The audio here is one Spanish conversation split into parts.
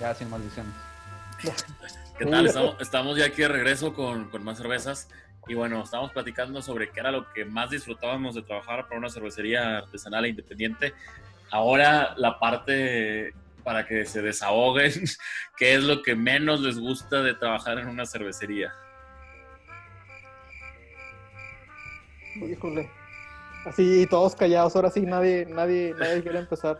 Ya sin maldiciones. ¿Qué tal? Estamos, ya aquí de regreso con, con más cervezas. Y bueno, estábamos platicando sobre qué era lo que más disfrutábamos de trabajar para una cervecería artesanal e independiente. Ahora la parte para que se desahoguen, qué es lo que menos les gusta de trabajar en una cervecería. Híjole. Así todos callados, ahora sí nadie, nadie, nadie quiere empezar.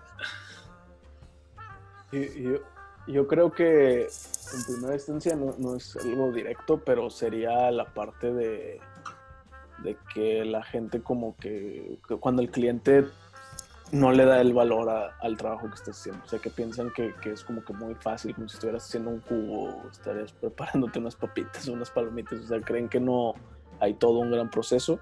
Y- Yo, yo creo que en primera instancia no, no es algo directo, pero sería la parte de, de que la gente como que, cuando el cliente no le da el valor al trabajo que estás haciendo. O sea, que piensan que, que es como que muy fácil, como si estuvieras haciendo un cubo, estarías preparándote unas papitas, unas palomitas. O sea, creen que no hay todo un gran proceso.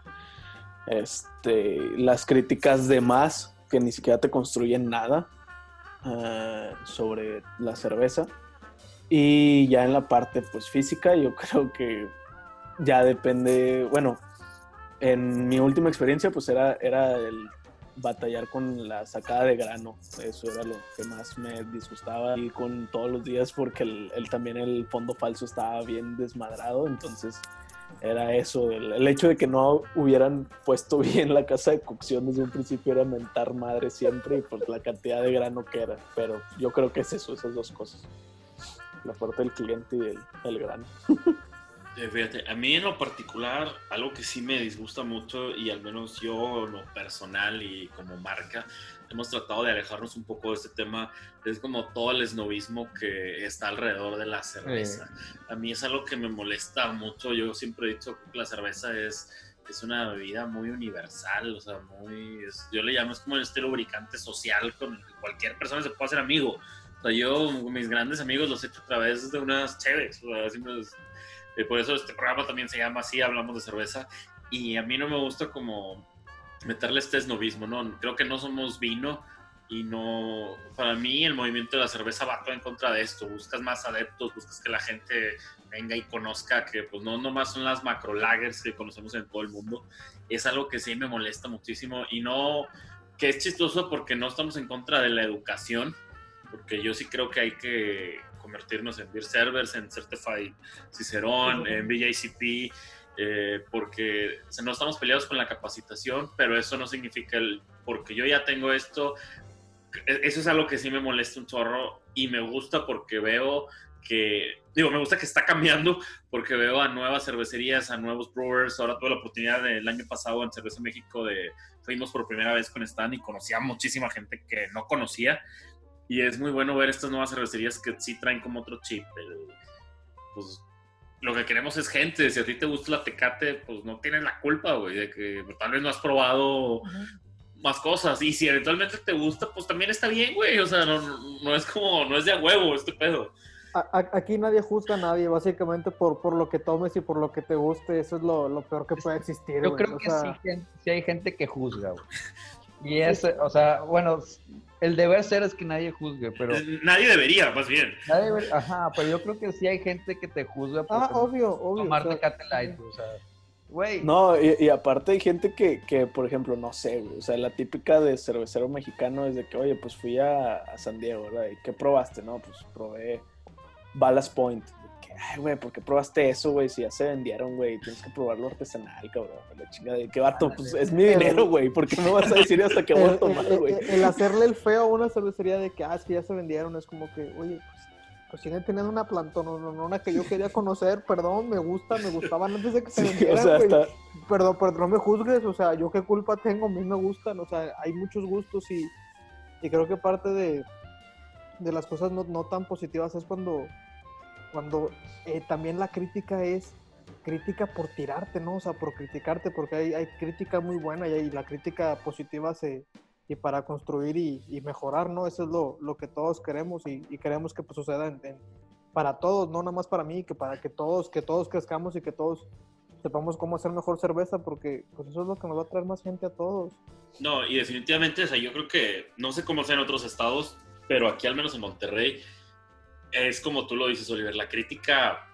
Este, las críticas de más, que ni siquiera te construyen nada eh, sobre la cerveza. Y ya en la parte pues física, yo creo que ya depende, bueno, en mi última experiencia pues era, era el batallar con la sacada de grano, eso era lo que más me disgustaba y con todos los días porque el, el- también el fondo falso estaba bien desmadrado, entonces era eso, el, hecho de que no hubieran puesto bien la casa de cocción desde un principio era mentar madre siempre y por la cantidad de grano que era, pero yo creo que es eso, esas dos cosas, la parte del cliente y el, el grano. Eh, fíjate, a mí en lo particular, algo que sí me disgusta mucho y al menos yo, lo personal y como marca, hemos tratado de alejarnos un poco de este tema, es como todo el esnovismo que está alrededor de la cerveza. A mí es algo que me molesta mucho, yo siempre he dicho que la cerveza es, es una bebida muy universal, o sea, muy, es- yo le llamo, es como este lubricante social con el que cualquier persona se puede hacer amigo. O sea, yo, mis grandes amigos los he hecho a través de unas chéves, o sea, siempre es- eh, por eso este programa también se llama así, hablamos de cerveza. Y a mí no me gusta como meterle este esnovismo, ¿no? Creo que no somos vino y no... Para mí el movimiento de la cerveza va en contra de esto. Buscas más adeptos, buscas que la gente venga y conozca que pues no nomás son las macro lagers que conocemos en todo el mundo. Es algo que sí me molesta muchísimo y no... que es chistoso porque no estamos en contra de la educación, porque yo sí creo que hay que convertirnos en beer servers, en Certified Cicerón, en BJCP, eh, porque no estamos peleados con la capacitación, pero eso no significa el, porque yo ya tengo esto, e- eso es algo que sí me molesta un chorro y me gusta porque veo que, digo, me gusta que está cambiando porque veo a nuevas cervecerías, a nuevos brewers, ahora tuve la oportunidad del año pasado en Cerveza México de, fuimos por primera vez con Stan y conocí a muchísima gente que no conocía y es muy bueno ver estas nuevas cervecerías que sí traen como otro chip. el- pues lo que queremos es gente. Si a ti te gusta la tecate, pues no tienes la culpa, güey, de que pues, tal vez no has probado más cosas. Y si eventualmente te gusta, pues también está bien, güey. O sea, no, no es como, no es de a huevo este pedo. A- Aquí nadie juzga a nadie, básicamente por, por lo que tomes y por lo que te guste. Eso es lo, lo peor que puede existir. Yo güey. creo O que sea, sí, sí hay gente que juzga, güey. Y es, o sea, bueno, el deber ser es que nadie juzgue, pero... Nadie debería, más bien. nadie deber- ajá, pero yo creo que sí hay gente que te juzga por Ah, obvio, obvio. tomar o sea, o sea, güey. No, y, y aparte hay gente que, que, por ejemplo, no sé, güey, o sea, la típica de cervecero mexicano es de que, oye, pues fui a, a San Diego, ¿verdad? ¿Y qué probaste? No, pues probé Ballast Point. Ay, güey, ¿por qué probaste eso, güey? Si ya se vendieron, güey, tienes que probarlo artesanal, cabrón. La chingada de qué vato, pues es mi dinero, güey, ¿por qué me vas a decir hasta que voy a tomar, güey? el- el hacerle el feo a una cervecería de que, ah, es que ya se vendieron, es como que, oye, pues, pues siguen teniendo una plantón, no, no, no, una que yo quería conocer, perdón, me gusta, me gustaban antes de que se Sí, o vendieran, sea, hasta, Perdón, pero no me juzgues, o sea, yo qué culpa tengo, a mí me gustan, o sea, hay muchos gustos y, y creo que parte de, de las cosas no, no tan positivas es cuando, cuando eh, también la crítica es crítica por tirarte, ¿no? O sea, por criticarte, porque hay, hay crítica muy buena y, hay- la crítica positiva se y para construir y, mejorar, ¿no? Eso es lo, lo que todos queremos y, y queremos que pues, suceda para todos, no nada más para mí, que para que todos, que todos crezcamos y que todos sepamos cómo hacer mejor cerveza, porque pues eso es lo que nos va a traer más gente a todos. No, y definitivamente, o sea, yo creo que, no sé cómo sea en otros estados, pero aquí al menos en Monterrey, es como tú lo dices, Oliver, la crítica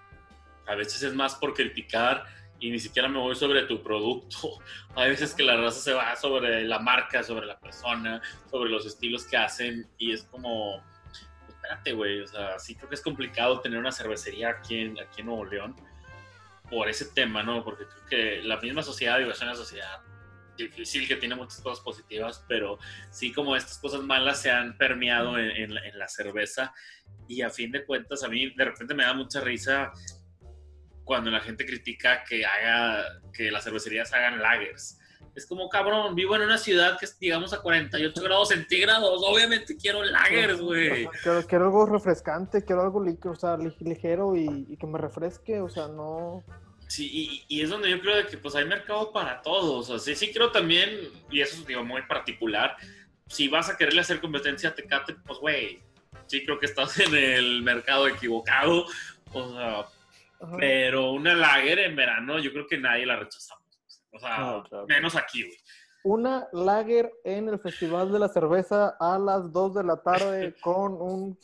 a veces es más por criticar y ni siquiera me voy sobre tu producto. Hay veces que la raza se va sobre la marca, sobre la persona, sobre los estilos que hacen y es como, espérate, güey, o sea, sí creo que es complicado tener una cervecería aquí en, aquí en Nuevo León por ese tema, ¿no? Porque creo que la misma sociedad, digo, es una sociedad difícil que tiene muchas cosas positivas, pero sí como estas cosas malas se han permeado en, en, en la cerveza y a fin de cuentas a mí de repente me da mucha risa cuando la gente critica que haga que las cervecerías hagan lagers. Es como, cabrón, vivo en una ciudad que es, digamos, a 48 grados centígrados. Obviamente quiero lagers, güey. Quiero, quiero, algo refrescante, quiero algo o sea, ligero y, y, que me refresque, o sea, no... Sí, y, y, es donde yo creo que pues hay mercado para todos. O sea, sí, sí creo también, y eso es digo, muy particular, si vas a quererle hacer competencia a Tecate, pues, güey, sí creo que estás en el mercado equivocado. O sea, Ajá. Pero una lager en verano, yo creo que nadie la rechazamos. O sea, no, claro. menos aquí, güey. Una lager en el Festival de la Cerveza a las 2 de la tarde con un.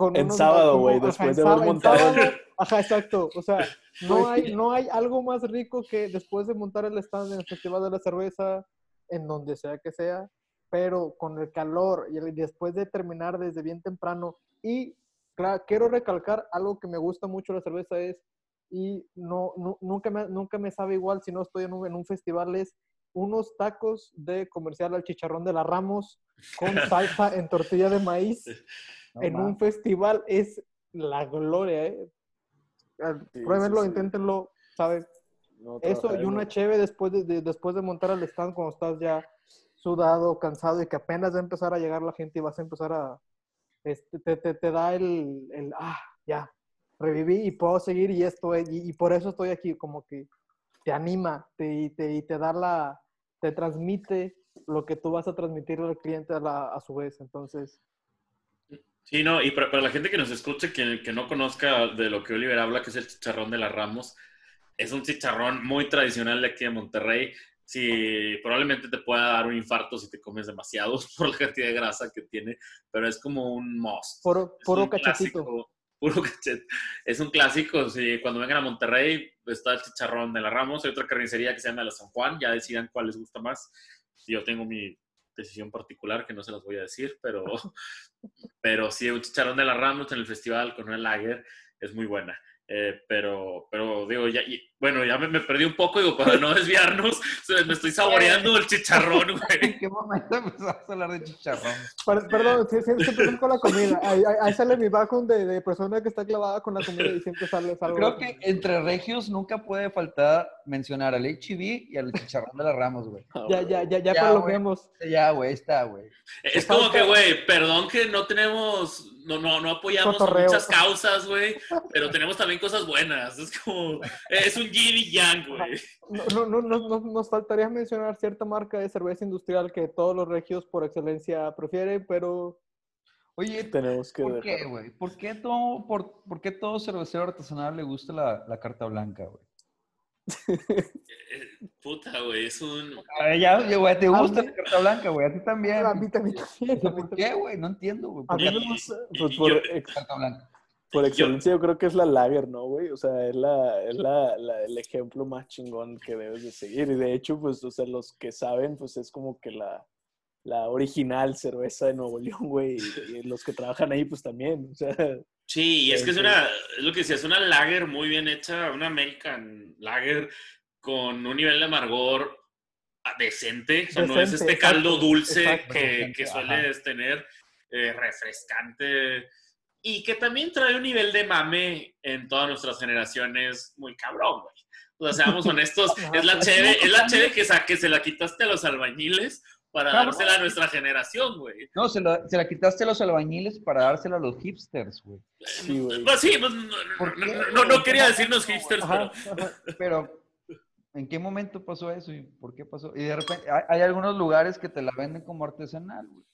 Con en sábado, güey, después de haber montado. Sábado, ajá, exacto. O sea, no hay, no hay algo más rico que después de montar el stand en el Festival de la Cerveza, en donde sea que sea, pero con el calor y después de terminar desde bien temprano y Claro, quiero recalcar algo que me gusta mucho la cerveza es, y no, no, nunca, me, nunca me sabe igual si no estoy en un, en un festival, es unos tacos de comercial al chicharrón de la Ramos con salsa en tortilla de maíz no, en man. un festival es la gloria, ¿eh? Sí, Pruébenlo, sí, sí. inténtenlo, ¿sabes? No, Eso y una cheve después de, de, después de montar al stand cuando estás ya sudado, cansado y que apenas va a empezar a llegar la gente y vas a empezar a, este, te, te, te, da el, el, ah, ya, reviví y puedo seguir y esto, y, y por eso estoy aquí, como que te anima te, te, y te da la, te transmite lo que tú vas a transmitirle al cliente a, la, a su vez, entonces... Sí, no, y para, para, la gente que nos escuche, que, que no conozca de lo que Oliver habla, que es el chicharrón de la Ramos, es un chicharrón muy tradicional de aquí de Monterrey sí, probablemente te pueda dar un infarto si te comes demasiados por la cantidad de grasa que tiene, pero es como un must. Puro, puro cachetito. Clásico, puro cachet. Es un clásico, sí, cuando vengan a Monterrey está el chicharrón de la Ramos, hay otra carnicería que se llama la San Juan, ya decidan cuál les gusta más. Yo tengo mi decisión particular que no se las voy a decir, pero, pero sí, un chicharrón de la Ramos en el festival con una lager es muy buena. Eh, pero, pero digo, ya, bueno, ya me, me, perdí un poco, digo, para no desviarnos, me estoy saboreando el chicharrón, güey. ¿En qué momento empezamos a hablar de chicharrón? Per, perdón, siempre, siempre con la comida. Ahí, ahí, sale mi background de, de, persona que está clavada con la comida y siempre sale algo. Creo que entre regios nunca puede faltar mencionar al HB y al chicharrón de las Ramos, güey. Ya, ya, ya, ya, ya lo vemos. Ya, güey, está, güey. Es como que, güey, perdón que no tenemos, no, no, no apoyamos muchas causas, güey, pero tenemos también cosas buenas. Es como, es un yin y yang, güey. No, no, no, no, nos faltaría mencionar cierta marca de cerveza industrial que todos los regios por excelencia prefieren, pero... Oye, tenemos que ¿por qué, güey? ¿Por qué todo, por, por qué todo cervecero artesanal le gusta la, la carta blanca, güey? Puta, güey, es un... ya, güey, te gusta la carta blanca, güey, a ti también. A mí también. ¿Por qué, güey? No entiendo, güey. A mí me gusta... Pues por carta blanca. Por excelencia, yo, yo, creo que es la lager, ¿no, güey? O sea, es, la, es la, la, el ejemplo más chingón que debes de seguir. Y de hecho, pues, o sea, los que saben, pues es como que la, la original cerveza de Nuevo León, güey. Y, y, los que trabajan ahí, pues también. O sea. Sí, y es que es una, es lo que decía, es una lager muy bien hecha, una American lager con un nivel de amargor decente. O sea, decente, no es este caldo dulce exacto, que, que, sueles Ajá. tener, eh, refrescante y que también trae un nivel de mame en todas nuestras generaciones muy cabrón, güey. O sea, seamos honestos, es la cheve, es la cheve que, que se la quitaste a los albañiles para claro. dársela a nuestra generación, güey. No, se, lo, se, la quitaste a los albañiles para dársela a los hipsters, güey. Sí, güey. Pues sí, pues, no, no, no, quería decirnos hipsters, ajá, pero... Ajá, pero, ¿en qué momento pasó eso y por qué pasó? Y de repente, hay, hay algunos lugares que te la venden como artesanal, güey.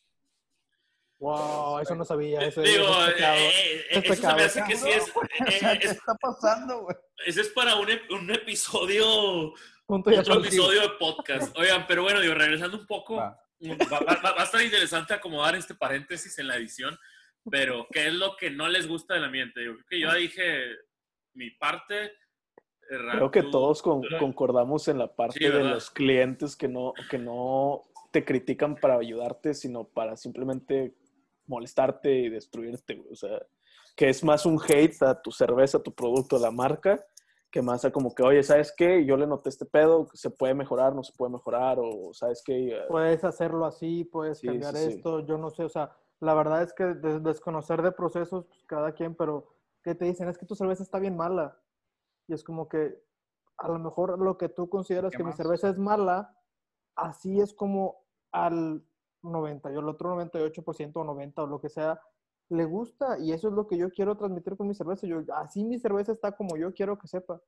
Wow, eso no sabía. Eso Digo, es eh, eh, eso se me hace que sí es. Eh, ¿Qué está pasando, güey? Ese es para un, un episodio. Otro episodio de podcast. Oigan, pero bueno, digo, regresando un poco, va. Va, va, va, a estar interesante acomodar este paréntesis en la edición, pero ¿qué es lo que no les gusta del ambiente? Yo creo que yo dije mi parte. Creo que todos con- concordamos en la parte Sí, de los clientes que no, que no te critican para ayudarte, sino para simplemente molestarte y destruirte, güey. O sea, que es más un hate a tu cerveza, a tu producto, a la marca, que más a como que, oye, ¿sabes qué? Yo le noté este pedo, se puede mejorar, no se puede mejorar, o ¿sabes qué? Puedes hacerlo así, puedes Sí, cambiar sí, sí. esto, yo no sé, o sea, la verdad es que de- desconocer de procesos, pues, cada quien, pero que te dicen es que tu cerveza está bien mala. Y es como que a lo mejor lo que tú consideras ¿Qué que mi más? cerveza es mala, así es como al 90 y el otro 98% o 90 o lo que sea, le gusta y eso es lo que yo quiero transmitir con mi cerveza. Yo, así mi cerveza está como yo quiero que sepa.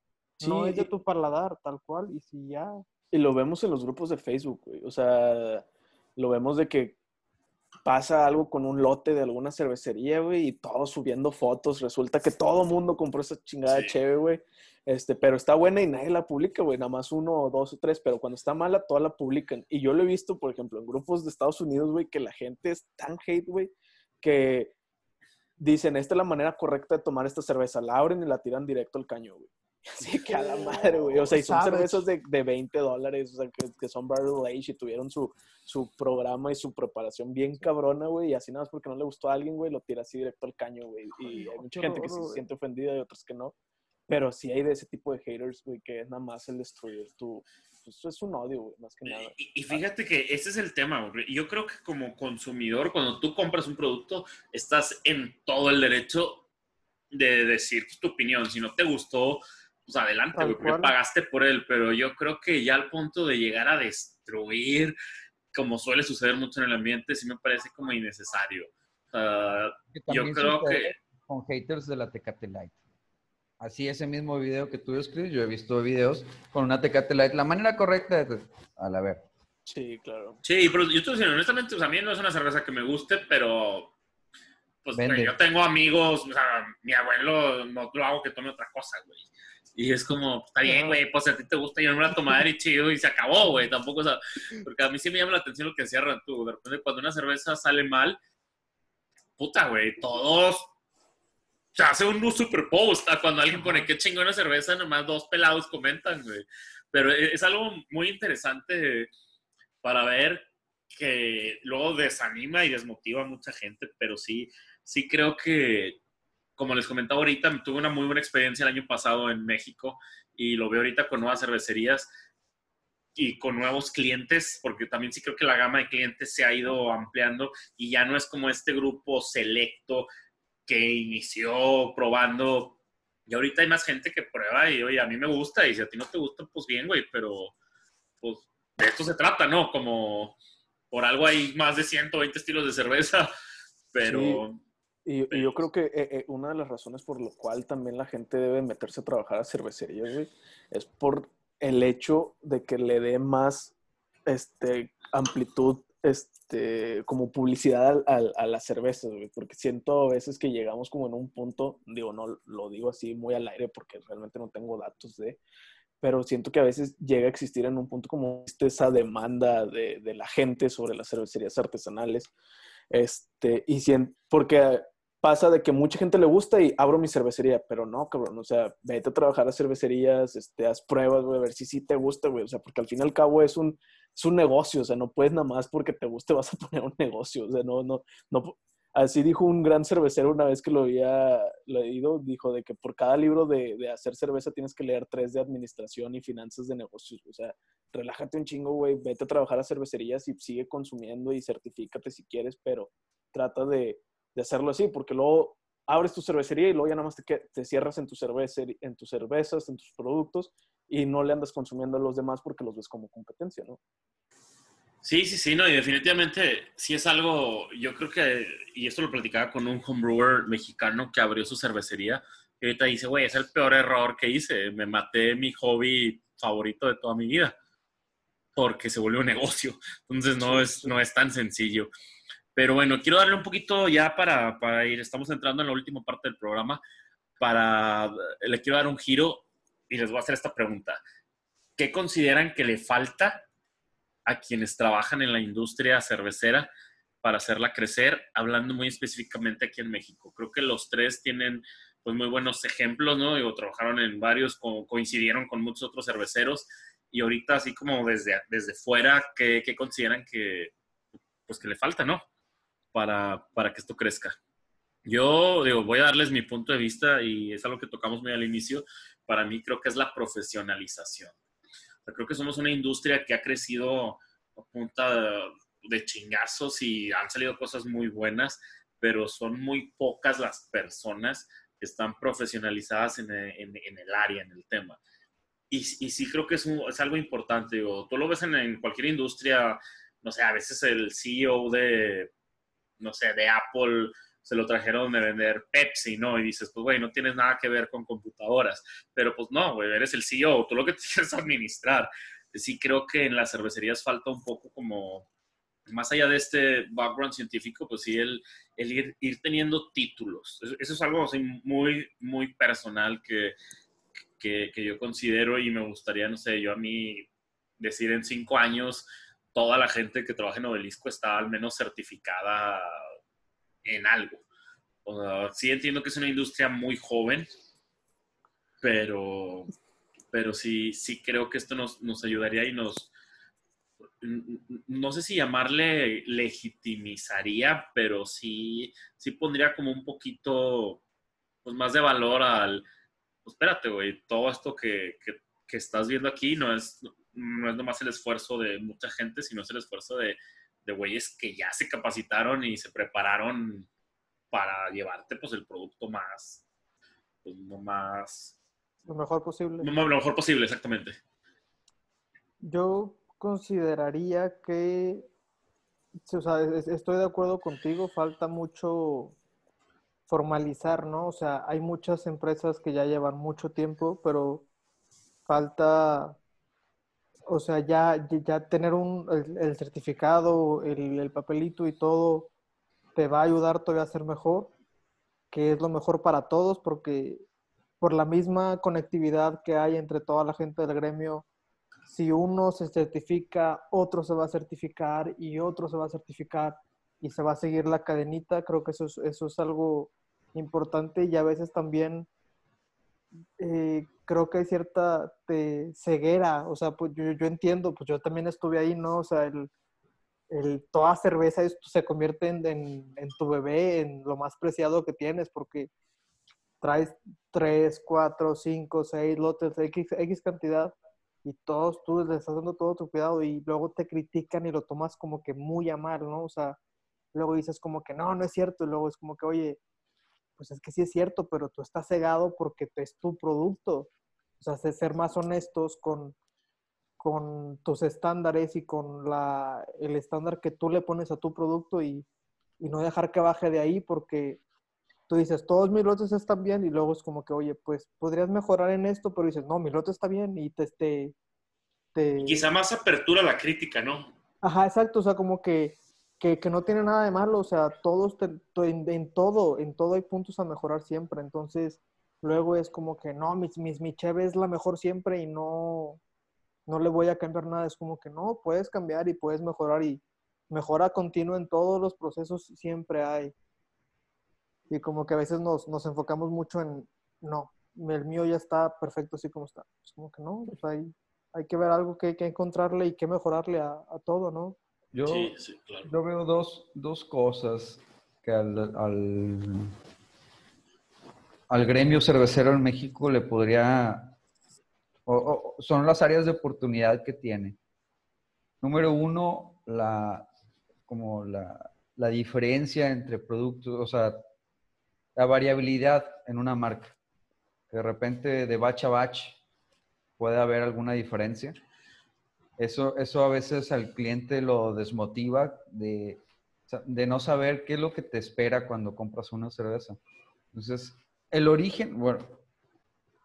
no Sí, es de tu paladar, tal cual. Y si ya, Y lo vemos en los grupos de Facebook, güey. O sea, lo vemos de que pasa algo con un lote de alguna cervecería, güey, y todos subiendo fotos. Resulta que todo mundo compró esa chingada Sí. chévere, güey. Este, pero está buena y nadie la publica, güey. Nada más uno o dos o tres. Pero cuando está mala, toda la publican. Y yo lo he visto, por ejemplo, en grupos de Estados Unidos, güey, que la gente es tan hate, güey, que dicen, esta es la manera correcta de tomar esta cerveza. La abren y la tiran directo al caño, güey. Así que a la madre, güey. O sea, y son cervezas de, de 20 dólares, o sea, que, que son barrel age y tuvieron su, su programa y su preparación bien cabrona, güey. Y así nada más porque no le gustó a alguien, güey, lo tira así directo al caño, güey. Y Ay, hay mucha gente que se siente ofendida y otras que no. Pero sí hay de ese tipo de haters, güey, que es nada más el destruir tu... Pues es un odio, güey, más que nada. Y, y fíjate que ese es el tema, güey. Yo creo que como consumidor, cuando tú compras un producto, estás en todo el derecho de decir tu opinión. Si no te gustó, pues adelante, güey, porque pagaste por él. Pero yo creo que ya al punto de llegar a destruir, como suele suceder mucho en el ambiente, sí me parece como innecesario. Yo creo que... Con haters de la Tecate Light. Así, ese mismo video que tú describes, yo he visto videos con una Tecate Light. La manera correcta de... A la ver. Sí, claro. Sí, pero yo estoy diciendo, honestamente, o sea, a mí no es una cerveza que me guste, pero pues Vende. yo tengo amigos, o sea, mi abuelo no lo hago que tome otra cosa, güey. Y es como, está bien, güey, pues a ti te gusta, yo no me la tomar y chido, y se acabó, güey. Tampoco, o sea, porque a mí sí me llama la atención lo que decía Rantú. De repente, cuando una cerveza sale mal, puta, güey, todos se hace un super post. a Cuando alguien pone qué chingona cerveza, nomás dos pelados comentan, güey. Pero e, es algo muy interesante para ver que luego desanima y desmotiva a mucha gente, pero sí, sí creo que, como les comentaba ahorita, tuve una muy buena experiencia el año pasado en México y lo veo ahorita con nuevas cervecerías y con nuevos clientes, porque también sí creo que la gama de clientes se ha ido ampliando y ya no es como este grupo selecto que inició probando. Y ahorita hay más gente que prueba y, oye, a mí me gusta y si a ti no te gusta, pues bien, güey, pero pues de esto se trata, ¿no? Como por algo hay más de 120 estilos de cerveza, pero Y, y yo creo que eh, eh, una de las razones por lo cual también la gente debe meterse a trabajar a cervecerías, güey, es por el hecho de que le dé más este, amplitud, este, como publicidad al- al- a las cervezas, güey, porque siento a veces que llegamos como en un punto, digo, no lo digo así muy al aire porque realmente no tengo datos de, pero siento que a veces llega a existir en un punto como esa demanda de, de la gente sobre las cervecerías artesanales. Este, y sien- porque pasa de que mucha gente le gusta y abro mi cervecería, pero no, cabrón, o sea, vete a trabajar a cervecerías, este, haz pruebas, güey, a ver si sí te gusta, güey, o sea, porque al fin y al cabo es un, es un negocio, o sea, no puedes nada más porque te guste vas a poner un negocio, o sea, no, no, no, así dijo un gran cervecero una vez que lo había leído, dijo de que por cada libro de, de hacer cerveza tienes que leer tres de administración y finanzas de negocios, o sea, relájate un chingo, güey, vete a trabajar a cervecerías y sigue consumiendo y certifícate si quieres, pero trata de, de hacerlo así, porque luego abres tu cervecería y luego ya nada más te, te cierras en, tu cerveza, en tus cervezas, en tus productos y no le andas consumiendo a los demás porque los ves como competencia, ¿no? Sí, sí, sí, no, y definitivamente sí es algo, yo creo que, y esto lo platicaba con un homebrewer mexicano que abrió su cervecería, y ahorita dice, güey, es el peor error que hice, me maté mi hobby favorito de toda mi vida, porque se volvió un negocio, entonces no, Sí, es, sí. no es tan sencillo. Pero bueno, quiero darle un poquito ya para, para ir, estamos entrando en la última parte del programa, para, le quiero dar un giro y les voy a hacer esta pregunta. ¿Qué consideran que le falta a quienes trabajan en la industria cervecera para hacerla crecer, hablando muy específicamente aquí en México. Creo que los tres tienen pues muy buenos ejemplos, ¿no? Digo, trabajaron en varios, co- coincidieron con muchos otros cerveceros y ahorita así como desde, desde fuera, ¿qué, qué consideran que, pues que le falta, ¿no? Para, para que esto crezca. Yo digo, voy a darles mi punto de vista y es algo que tocamos muy al inicio. Para mí creo que es la profesionalización. Creo que somos una industria que ha crecido a punta de, chingazos y han salido cosas muy buenas, pero son muy pocas las personas que están profesionalizadas en, en- el área, en el tema. Y, y sí creo que es, es algo importante. Digo, tú lo ves en, en cualquier industria, no sé, a veces el CEO de, no sé, de Apple se lo trajeron de vender Pepsi, ¿no? Y dices, pues, güey, no tienes nada que ver con computadoras. Pero pues no, güey, eres el CEO, tú lo que tienes que administrar. Sí creo que en las cervecerías falta un poco como, más allá de este background científico, pues sí, el, el ir, ir teniendo títulos. Eso, es algo muy, muy personal que, que, que yo considero y me gustaría, no sé, yo a mí decir en cinco años, toda la gente que trabaja en Obelisco está al menos certificada en algo. O sea, sí entiendo que es una industria muy joven, pero, pero sí, sí creo que esto nos, nos ayudaría y nos, no sé si llamarle legitimizaría, pero sí, sí pondría como un poquito pues, más de valor al, espérate, güey, todo esto que, que estás viendo aquí no es, no es nomás el esfuerzo de mucha gente, sino es el esfuerzo de, de güeyes que ya se capacitaron y se prepararon para llevarte pues el producto más, pues no más, Lo mejor posible. no, lo mejor posible, exactamente. Yo consideraría que, o sea, es- estoy de acuerdo contigo, falta mucho formalizar, ¿no? O sea, hay muchas empresas que ya llevan mucho tiempo, pero falta, o sea, ya, ya tener un, el, certificado, el, el papelito y todo, te va a ayudar todavía a ser mejor, que es lo mejor para todos, porque por la misma conectividad que hay entre toda la gente del gremio, si uno se certifica, otro se va a certificar y otro se va a certificar y se va a seguir la cadenita, creo que eso es, eso es algo importante y a veces también eh, creo que hay cierta te- ceguera, o sea, pues yo, entiendo, pues yo también estuve ahí, ¿no? O sea, el, toda cerveza es- se convierte en, tu bebé, en lo más preciado que tienes, porque traes 3, 4, 5, 6 lotes, X, cantidad, y todos tú les estás dando todo tu cuidado y luego te critican y lo tomas como que muy a mal, ¿no? O sea, luego dices como que no, no es cierto, y luego es como que, oye, pues es que sí es cierto, pero tú estás cegado porque es tu producto. O sea, de ser más honestos con, con tus estándares y con la, el estándar que tú le pones a tu producto y, y no dejar que baje de ahí porque tú dices, todos mis lotes están bien y luego es como que, oye, pues podrías mejorar en esto, pero dices, no, mi lote está bien y te... te, te... Y quizá más apertura a la crítica, ¿no? Ajá, exacto, o sea, como que, que, no tiene nada de malo, o sea, todos, te- en todo, en todo hay puntos a mejorar siempre, entonces luego es como que no, mis, mis, mi cheve es la mejor siempre y no, no le voy a cambiar nada, es como que no, puedes cambiar y puedes mejorar y mejora continua en todos los procesos siempre hay. Y como que a veces nos, nos enfocamos mucho en, no, el mío ya está perfecto así como está. Es como que no, pues hay, hay que ver algo que hay que encontrarle y que mejorarle a, a todo, ¿no? Yo, Sí, sí, claro. yo veo dos, dos cosas que al, al, al gremio cervecero en México le podría, o- o- son las áreas de oportunidad que tiene. Número uno, la, como la, la diferencia entre productos, o sea, la variabilidad en una marca. Que de repente de batch a batch puede haber alguna diferencia. Eso, eso a veces al cliente lo desmotiva de, de no saber qué es lo que te espera cuando compras una cerveza. Entonces, el origen, bueno,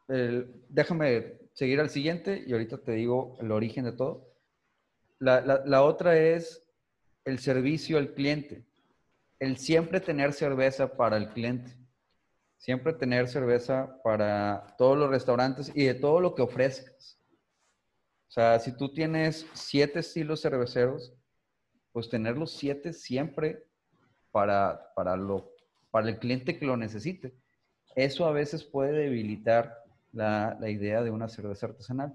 el- déjame seguir al siguiente y ahorita te digo el origen de todo. La, la- la otra es el servicio al cliente. El siempre tener cerveza para el cliente. Siempre tener cerveza para todos los restaurantes y de todo lo que ofrezcas. Sea, si tú tienes siete estilos cerveceros, pues tener los siete siempre para, para, lo, para el cliente que lo necesite. eso a veces puede debilitar la, la idea de una cerveza artesanal.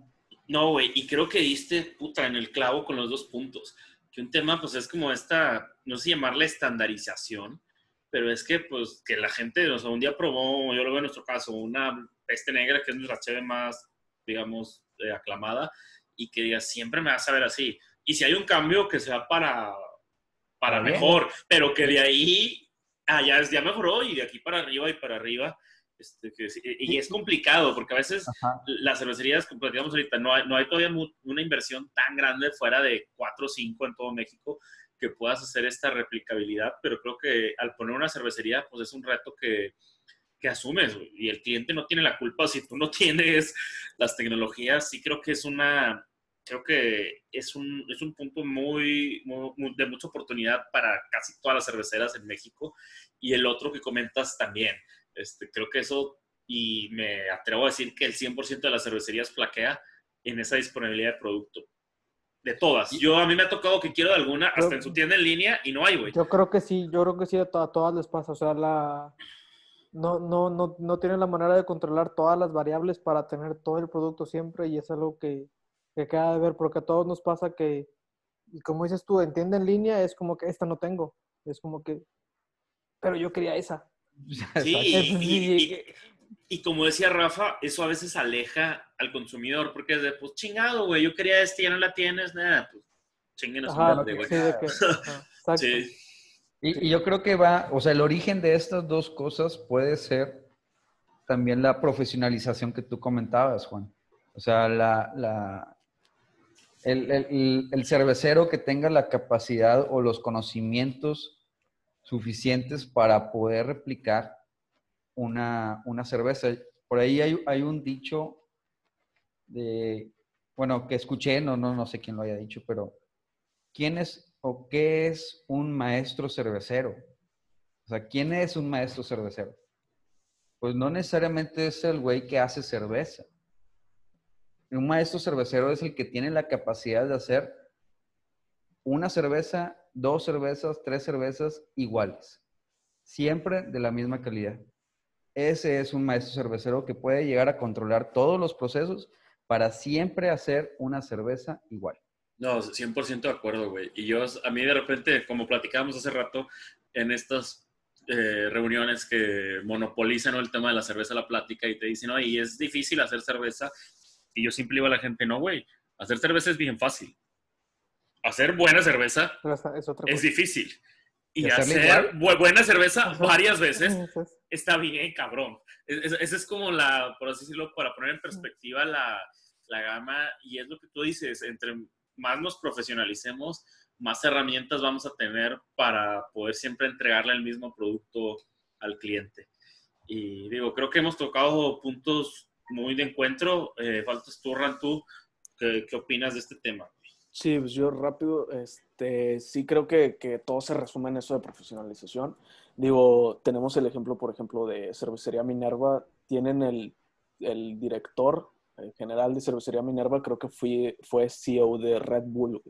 No, güey, y creo que diste puta en el clavo con los dos puntos. Que un tema, pues es como esta, no sé llamarle estandarización, pero es que, pues, que la gente, o sea, un día probó, yo lo veo en nuestro caso, una peste negra, que es nuestra cheve más, digamos, eh, aclamada, y que diga, siempre me vas a ver así. Y si hay un cambio, que sea para, para mejor, pero que de ahí, ah, ya, ya mejoró, y de aquí para arriba y para arriba, este, y es complicado porque a veces las cervecerías, como platicamos ahorita, no hay, no hay todavía una inversión tan grande fuera de 4 o 5 en todo México que puedas hacer esta replicabilidad, pero creo que al poner una cervecería, pues es un reto que, que asumes y el cliente no tiene la culpa si tú no tienes las tecnologías, sí creo que es una, creo que es un, es un punto muy, muy, de mucha oportunidad para casi todas las cerveceras en México y el otro que comentas también este, creo que eso, y me atrevo a decir que el 100% de las cervecerías flaquea en esa disponibilidad de producto. De todas. Yo a mí me ha tocado que quiero de alguna, hasta en su tienda en línea, y no hay, güey. Yo creo que sí, yo creo que sí, a, todas les pasa. O sea, la, no, no, no, no tienen la manera de controlar todas las variables para tener todo el producto siempre, y es algo que, que queda de ver, porque a todos nos pasa que, y como dices tú, en tienda en línea es como que esta no tengo. Es como que, pero yo quería esa. Sí, y, como decía Rafa, eso a veces aleja al consumidor, porque es de, pues chingado, güey, yo quería este, ya no la tienes, nada, pues chinguen a güey. Sí, Y, yo creo que va, o sea, el origen de estas dos cosas puede ser también la profesionalización que tú comentabas, Juan. O sea, la, la el, el, el cervecero que tenga la capacidad o los conocimientos suficientes para poder replicar una, cerveza. Por ahí hay, un dicho de, bueno, que escuché, no, no, no sé quién lo haya dicho, pero ¿quién es o qué es un maestro cervecero? O sea, ¿quién es un maestro cervecero? Pues no necesariamente es el güey que hace cerveza. Un maestro cervecero es el que tiene la capacidad de hacer una cerveza dos cervezas, tres cervezas iguales, siempre de la misma calidad. Ese es un maestro cervecero que puede llegar a controlar todos los procesos para siempre hacer una cerveza igual. No, 100% de acuerdo, güey. Y yo, a mí de repente, como platicábamos hace rato, en estas eh, reuniones que monopolizan el tema de la cerveza, la plática, y te dicen, no, y es difícil hacer cerveza. Y yo siempre digo a la gente, no, güey, hacer cerveza es bien fácil hacer buena cerveza es, difícil. Y hacer buena cerveza varias veces está bien, cabrón. Esa es, como la, por así decirlo, para poner en perspectiva la, la gama. Y es lo que tú dices, entre más nos profesionalicemos, más herramientas vamos a tener para poder siempre entregarle el mismo producto al cliente. Y digo, creo que hemos tocado puntos muy de encuentro. Eh, faltas tú, Rantú, ¿qué, ¿qué opinas de este tema? Sí, pues yo rápido, este, sí creo que, que, todo se resume en eso de profesionalización. Digo, tenemos el ejemplo, por ejemplo, de Cervecería Minerva. Tienen el, el director el general de Cervecería Minerva, creo que fue, fue CEO de Red Bull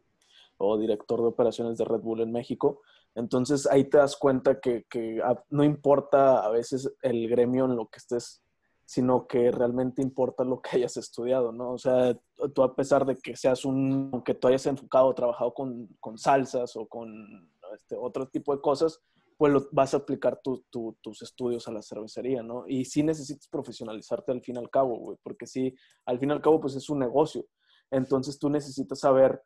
o director de operaciones de Red Bull en México. Entonces ahí te das cuenta que, que no importa a veces el gremio en lo que estés sino que realmente importa lo que hayas estudiado, ¿no? O sea, tú a pesar de que seas un, que tú hayas enfocado, trabajado con, con salsas o con este, otro tipo de cosas, pues lo, vas a aplicar tus estudios a la cervecería, ¿no? Y sí necesitas profesionalizarte al fin y al cabo, güey, porque sí, al fin y al cabo, pues es un negocio. Entonces tú necesitas saber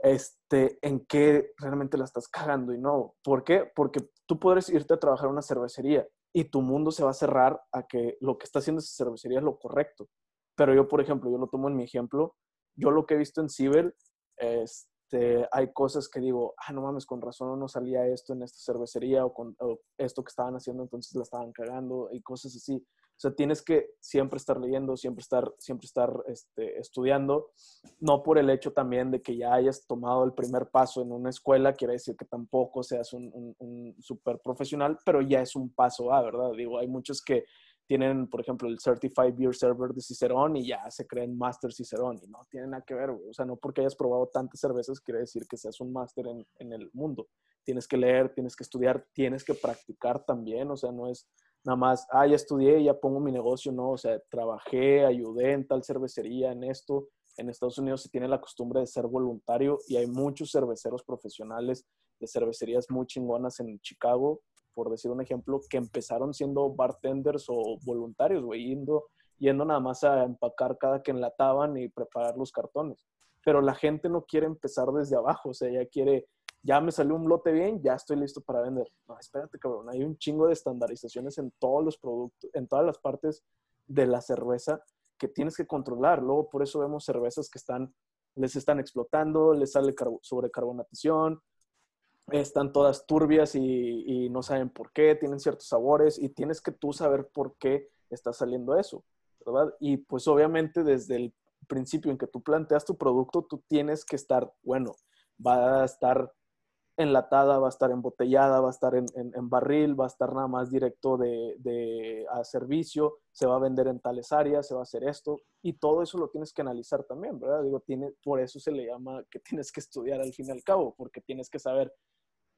este, en qué realmente la estás cagando y no. ¿Por qué? Porque tú puedes irte a trabajar a una cervecería y tu mundo se va a cerrar a que lo que está haciendo esa cervecería es lo correcto. Pero yo, por ejemplo, yo lo tomo en mi ejemplo, yo lo que he visto en Ciber, este, hay cosas que digo, ah, no mames, con razón no salía esto en esta cervecería o con esto que estaban haciendo, entonces la estaban cagando y cosas así. O sea, tienes que siempre estar leyendo, siempre estar, siempre estar este, estudiando, no por el hecho también de que ya hayas tomado el primer paso en una escuela, quiere decir que tampoco seas un, un, super profesional, pero ya es un paso a, ¿verdad? Digo, hay muchos que tienen, por ejemplo, el Certified Beer Server de Cicerón y ya se creen Master Cicerón y no tiene nada que ver, güey. O sea, no porque hayas probado tantas cervezas quiere decir que seas un máster en, en el mundo. Tienes que leer, tienes que estudiar, tienes que practicar también, o sea, no es nada más, ah, ya estudié, ya pongo mi negocio, no, o sea, trabajé, ayudé en tal cervecería, en esto. En Estados Unidos se tiene la costumbre de ser voluntario y hay muchos cerveceros profesionales de cervecerías muy chingonas en Chicago, por decir un ejemplo, que empezaron siendo bartenders o voluntarios, güey, yendo, yendo nada más a empacar cada que enlataban y preparar los cartones. Pero la gente no quiere empezar desde abajo, o sea, ya quiere ya me salió un lote bien, ya estoy listo para vender. No, espérate, cabrón, hay un chingo de estandarizaciones en todos los productos, en todas las partes de la cerveza que tienes que controlar. Luego, por eso vemos cervezas que están, les están explotando, les sale sobrecarbonatación, están todas turbias y, y no saben por qué, tienen ciertos sabores y tienes que tú saber por qué está saliendo eso, ¿verdad? Y pues obviamente desde el principio en que tú planteas tu producto, tú tienes que estar, bueno, va a estar enlatada, va a estar embotellada, va a estar en, barril, va a estar nada más directo de, a servicio, se va a vender en tales áreas, se va a hacer esto, y todo eso lo tienes que analizar también, ¿verdad? Digo, tiene, por eso se le llama que tienes que estudiar al fin y al cabo, porque tienes que saber,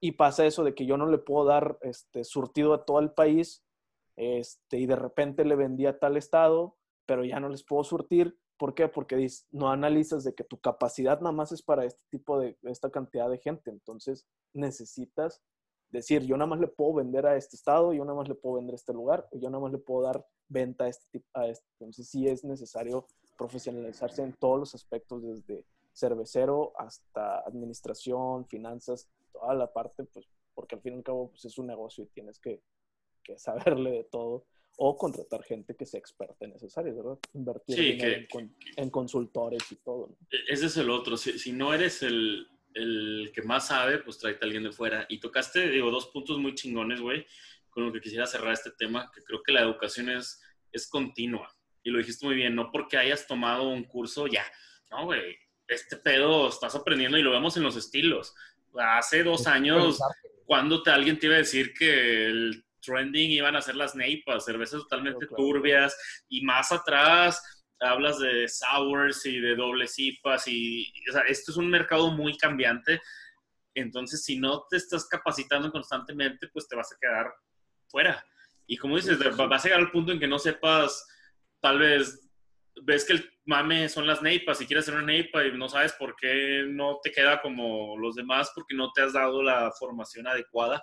y pasa eso de que yo no le puedo dar este, surtido a todo el país, este, y de repente le vendí a tal estado, pero ya no les puedo surtir, ¿Por qué? Porque no analizas de que tu capacidad nada más es para este tipo de, esta cantidad de gente. Entonces necesitas decir, yo nada más le puedo vender a este estado, yo nada más le puedo vender a este lugar, yo nada más le puedo dar venta a este tipo. A este. Entonces sí es necesario profesionalizarse en todos los aspectos, desde cervecero hasta administración, finanzas, toda la parte, pues porque al fin y al cabo pues, es un negocio y tienes que, que saberle de todo o contratar gente que sea experta en esas áreas, ¿verdad? Invertir en, consultores y todo. E-, ese es el otro. Si, no eres el, el, que más sabe, pues tráete a alguien de fuera. Y tocaste, digo, dos puntos muy chingones, güey, con lo que quisiera cerrar este tema, que creo que la educación es, es continua. Y lo dijiste muy bien, no porque hayas tomado un curso, ya. No, güey, este pedo estás aprendiendo y lo vemos en los estilos. Hace dos años, cuando te, alguien te iba a decir que el trending iban a ser las neipas, cervezas totalmente turbias, y más atrás hablas de sours y de dobles IPAs, y o sea, esto es un mercado muy cambiante, entonces si no te estás capacitando constantemente, pues te vas a quedar fuera. Y como dices, vas a llegar al punto en que no sepas, tal vez ves que el mame son las neipas y quieres hacer una neipa y no sabes por qué no te queda como los demás porque no te has dado la formación adecuada.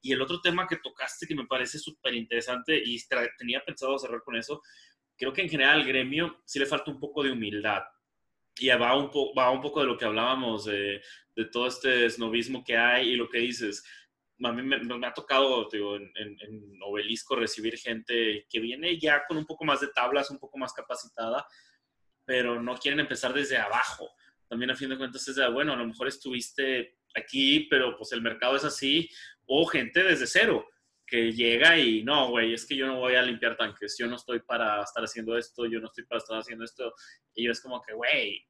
Y el otro tema que tocaste que me parece súper interesante y tenía pensado cerrar con eso, creo que en general al gremio sí le falta un poco de humildad. Y va un, va un poco de lo que hablábamos, de, de todo este snobismo que hay y lo que dices. A mí me, ha tocado digo, en, en, Obelisco recibir gente que viene ya con un poco más de tablas, un poco más capacitada, pero no quieren empezar desde abajo. También a fin de cuentas es de, bueno, a lo mejor estuviste aquí, pero pues el mercado es así, o gente desde cero que llega y no, güey, es que yo no voy a limpiar tanques, yo no estoy para estar haciendo esto, yo no estoy para estar haciendo esto. Y yo es como que, güey,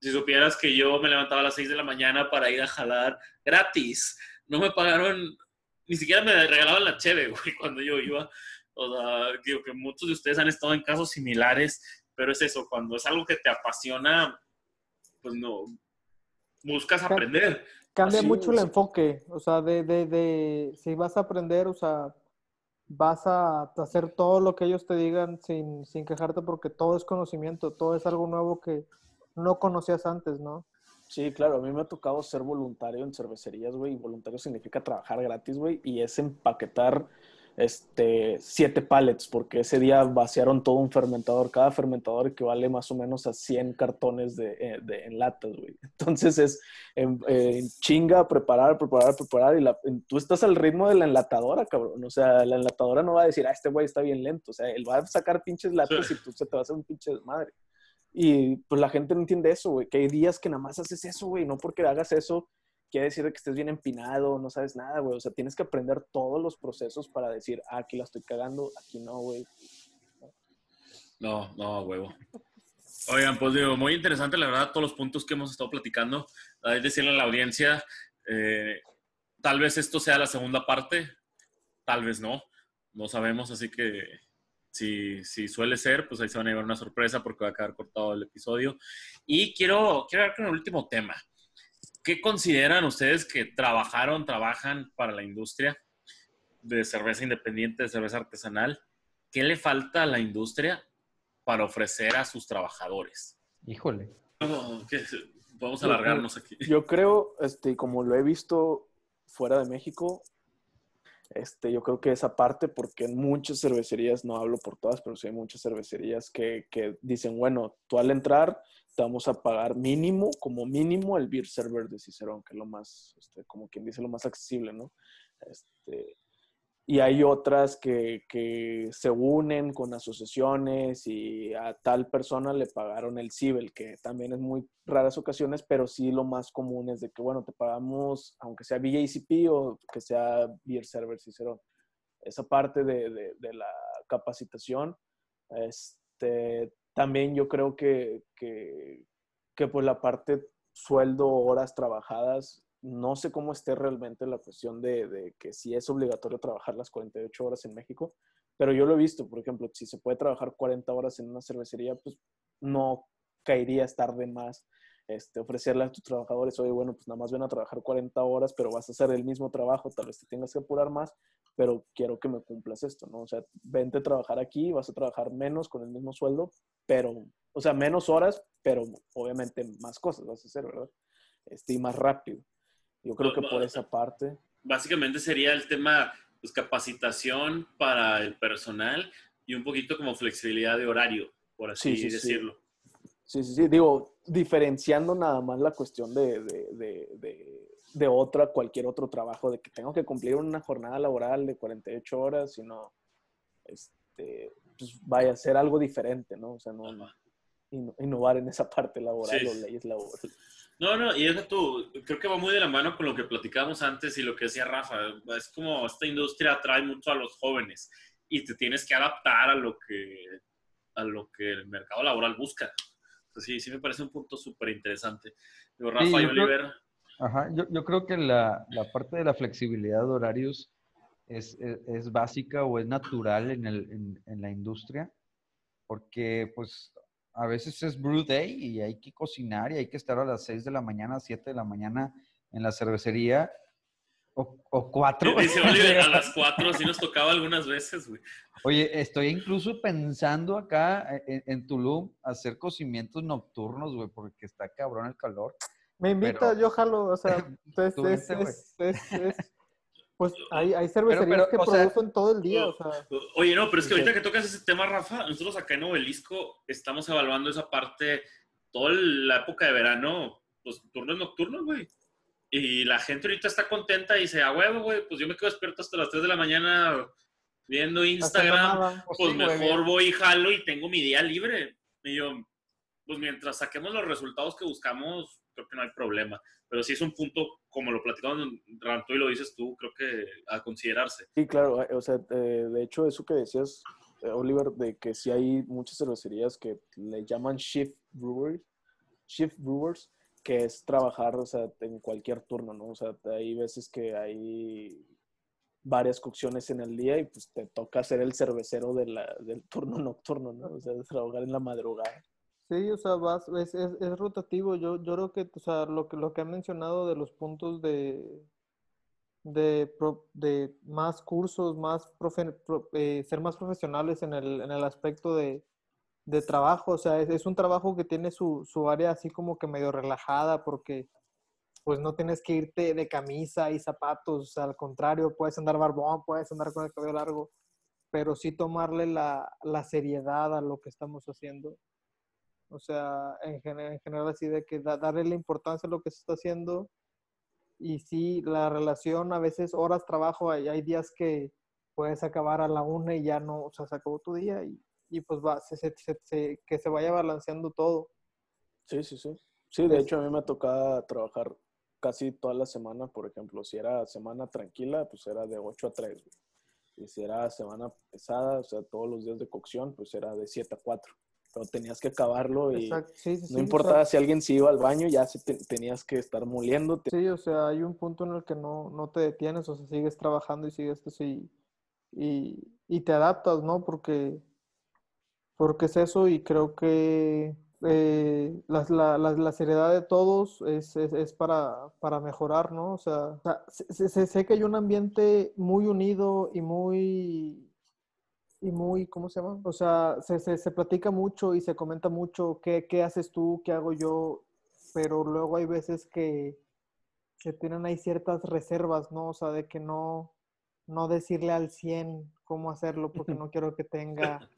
si supieras que yo me levantaba a las 6 de la mañana para ir a jalar gratis, no me pagaron, ni siquiera me regalaban la cheve, güey, cuando yo iba. O sea, digo que muchos de ustedes han estado en casos similares, pero es eso, cuando es algo que te apasiona, pues no, buscas aprender. Cambia mucho el enfoque, o sea, de, de, de, si vas a aprender, o sea, vas a hacer todo lo que ellos te digan sin, sin quejarte porque todo es conocimiento, todo es algo nuevo que no conocías antes, ¿no? Sí, claro, a mí me ha tocado ser voluntario en cervecerías, güey, y voluntario significa trabajar gratis, güey, y es empaquetar este, siete pallets, porque ese día vaciaron todo un fermentador. Cada fermentador equivale más o menos a 100 cartones de, eh, de en latas, güey. Entonces es en, chinga, preparar, preparar, preparar. Y la, tú estás al ritmo de la enlatadora, cabrón. O sea, la enlatadora no va a decir, ah, este güey está bien lento. O sea, él va a sacar pinches latas y tú se te va a hacer un pinche desmadre. Y pues la gente no entiende eso, güey. Que hay días que nada más haces eso, güey. No porque hagas eso quiere decir que estés bien empinado, no sabes nada, güey. O sea, tienes que aprender todos los procesos para decir, ah, aquí la estoy cagando, aquí no, güey. No, no, huevo. Oigan, pues digo, muy interesante, la verdad, todos los puntos que hemos estado platicando. Es decirle a la audiencia, eh, tal vez esto sea la segunda parte, tal vez no, no sabemos, así que si, si suele ser, pues ahí se van a llevar una sorpresa porque va a quedar cortado el episodio. Y quiero, quiero hablar con el último tema. ¿Qué consideran ustedes que trabajaron, trabajan para la industria? de cerveza independiente, de cerveza artesanal, ¿qué le falta a la industria para ofrecer a sus trabajadores? Híjole. Vamos a alargarnos aquí. Yo creo, este, como lo he visto fuera de México, este, yo creo que esa parte, porque en muchas cervecerías, no hablo por todas, pero sí hay muchas cervecerías que, que dicen, bueno, tú al entrar te vamos a pagar mínimo, como mínimo, el beer server de Cicerón, que es lo más, este, como quien dice, lo más accesible, ¿no? Este, y hay otras que, que, se unen con asociaciones y a tal persona le pagaron el CIBEL, que también es muy raras ocasiones, pero sí lo más común es de que, bueno, te pagamos, aunque sea VJCP o que sea Beer Server Cicerón. Esa parte de, de, de la capacitación, este, también yo creo que, que, que pues la parte sueldo, horas trabajadas, no sé cómo esté realmente la cuestión de, que si es obligatorio trabajar las 48 horas en México, pero yo lo he visto, por ejemplo, si se puede trabajar 40 horas en una cervecería, pues no caería estar de más este, ofrecerle a tus trabajadores, oye, bueno, pues nada más ven a trabajar 40 horas, pero vas a hacer el mismo trabajo, tal vez te tengas que apurar más, pero quiero que me cumplas esto, ¿no? O sea, vente a trabajar aquí, vas a trabajar menos con el mismo sueldo, pero, o sea, menos horas, pero obviamente más cosas vas a hacer, ¿verdad? Este, y más rápido. Yo creo que por esa parte. Básicamente sería el tema, pues capacitación para el personal y un poquito como flexibilidad de horario, por así decirlo. Sí. sí, sí, Digo, diferenciando nada más la cuestión de, de, de, de, otra, cualquier otro trabajo, de que tengo que cumplir una jornada laboral de 48 horas, sino, este, pues vaya a ser algo diferente, ¿no? O sea, no, innovar en esa parte laboral o leyes laborales. No, no, y eso tú, creo que va muy de la mano con lo que platicábamos antes y lo que decía Rafa. Es como esta industria atrae mucho a los jóvenes y te tienes que adaptar a lo que, a lo que el mercado laboral busca. Entonces, sí, sí me parece un punto súper interesante. Rafa y Oliver. ajá, yo, yo, creo que la, la, parte de la flexibilidad de horarios es, es, es básica o es natural en, el, en, en la industria porque pues a veces es brew day y hay que cocinar y hay que estar a las 6 de la mañana, 7 de la mañana en la cervecería o, o 4. Dice Oliver, a las 4 sí nos tocaba algunas veces, güey. Oye, estoy incluso pensando acá en, en, Tulum hacer cocimientos nocturnos, güey, porque está cabrón el calor. Me invita, yo jalo, o sea, es, es, es, pues hay, hay cervecerías que producen todo el día. O sea. Oye, no, pero es que ahorita que tocas ese tema, Rafa, nosotros acá en Obelisco estamos evaluando esa parte, toda la época de verano, pues turnos nocturnos, güey. Y la gente ahorita está contenta y dice, a huevo, güey, pues yo me quedo despierto hasta las 3 de la mañana viendo Instagram, pues, pues mejor voy y jalo y tengo mi día libre. Y yo, pues mientras saquemos los resultados que buscamos, creo que no hay problema pero sí es un punto, como lo platicamos Ranto y lo dices tú, creo que a considerarse. Sí, claro, o sea, eh, de hecho, eso que decías, eh, Oliver, de que sí hay muchas cervecerías que le llaman shift brewers, shift brewers, que es trabajar, en cualquier turno, ¿no? O sea, hay veces que hay varias cocciones en el día y pues te toca ser el cervecero del turno nocturno, ¿no? O sea, trabajar en la madrugada. Sí, o sea, vas, es, es, rotativo. Yo, yo creo que, o sea, lo que, lo que han mencionado de los puntos de, de, de más cursos, más profe, eh, ser más profesionales en el, en el aspecto de, de trabajo. O sea, es, es, un trabajo que tiene su, su área así como que medio relajada porque pues no tienes que irte de camisa y zapatos. O sea, al contrario, puedes andar barbón, puedes andar con el cabello largo, pero sí tomarle la, la seriedad a lo que estamos haciendo. O sea, en general, en general así de que darle la importancia a lo que se está haciendo. Y sí, la relación, a veces horas trabajo, hay, hay días que puedes acabar a la una y ya no, o sea, se acabó tu día y, y pues va, se, se, se, que se vaya balanceando todo. Sí, sí, sí. Sí, de hecho a mí me tocaba trabajar casi toda la semana, por ejemplo, si era semana tranquila, pues era de 8 a 3. Y si era semana pesada, o sea, todos los días de cocción, pues era de 7 a 4 pero tenías que acabarlo y no importaba si alguien se iba al baño, ya se tenías que estar moliendo. Sí, o sea, hay un punto en el que no, no te detienes, o sea, sigues trabajando y sigues así y, y, te adaptas, ¿no? Porque, porque es eso y creo que eh, la, la, la, la seriedad de todos es, es, es para, para mejorar, ¿no? O sea, o sea, sé- sé que hay un ambiente muy unido y muy, y muy, ¿cómo se llama? O sea, se, se, se platica mucho y se comenta mucho qué, qué haces tú, qué hago yo, pero luego hay veces que se tienen ahí ciertas reservas, ¿no? O sea, de que no, no decirle al 100 cómo hacerlo porque no quiero que tenga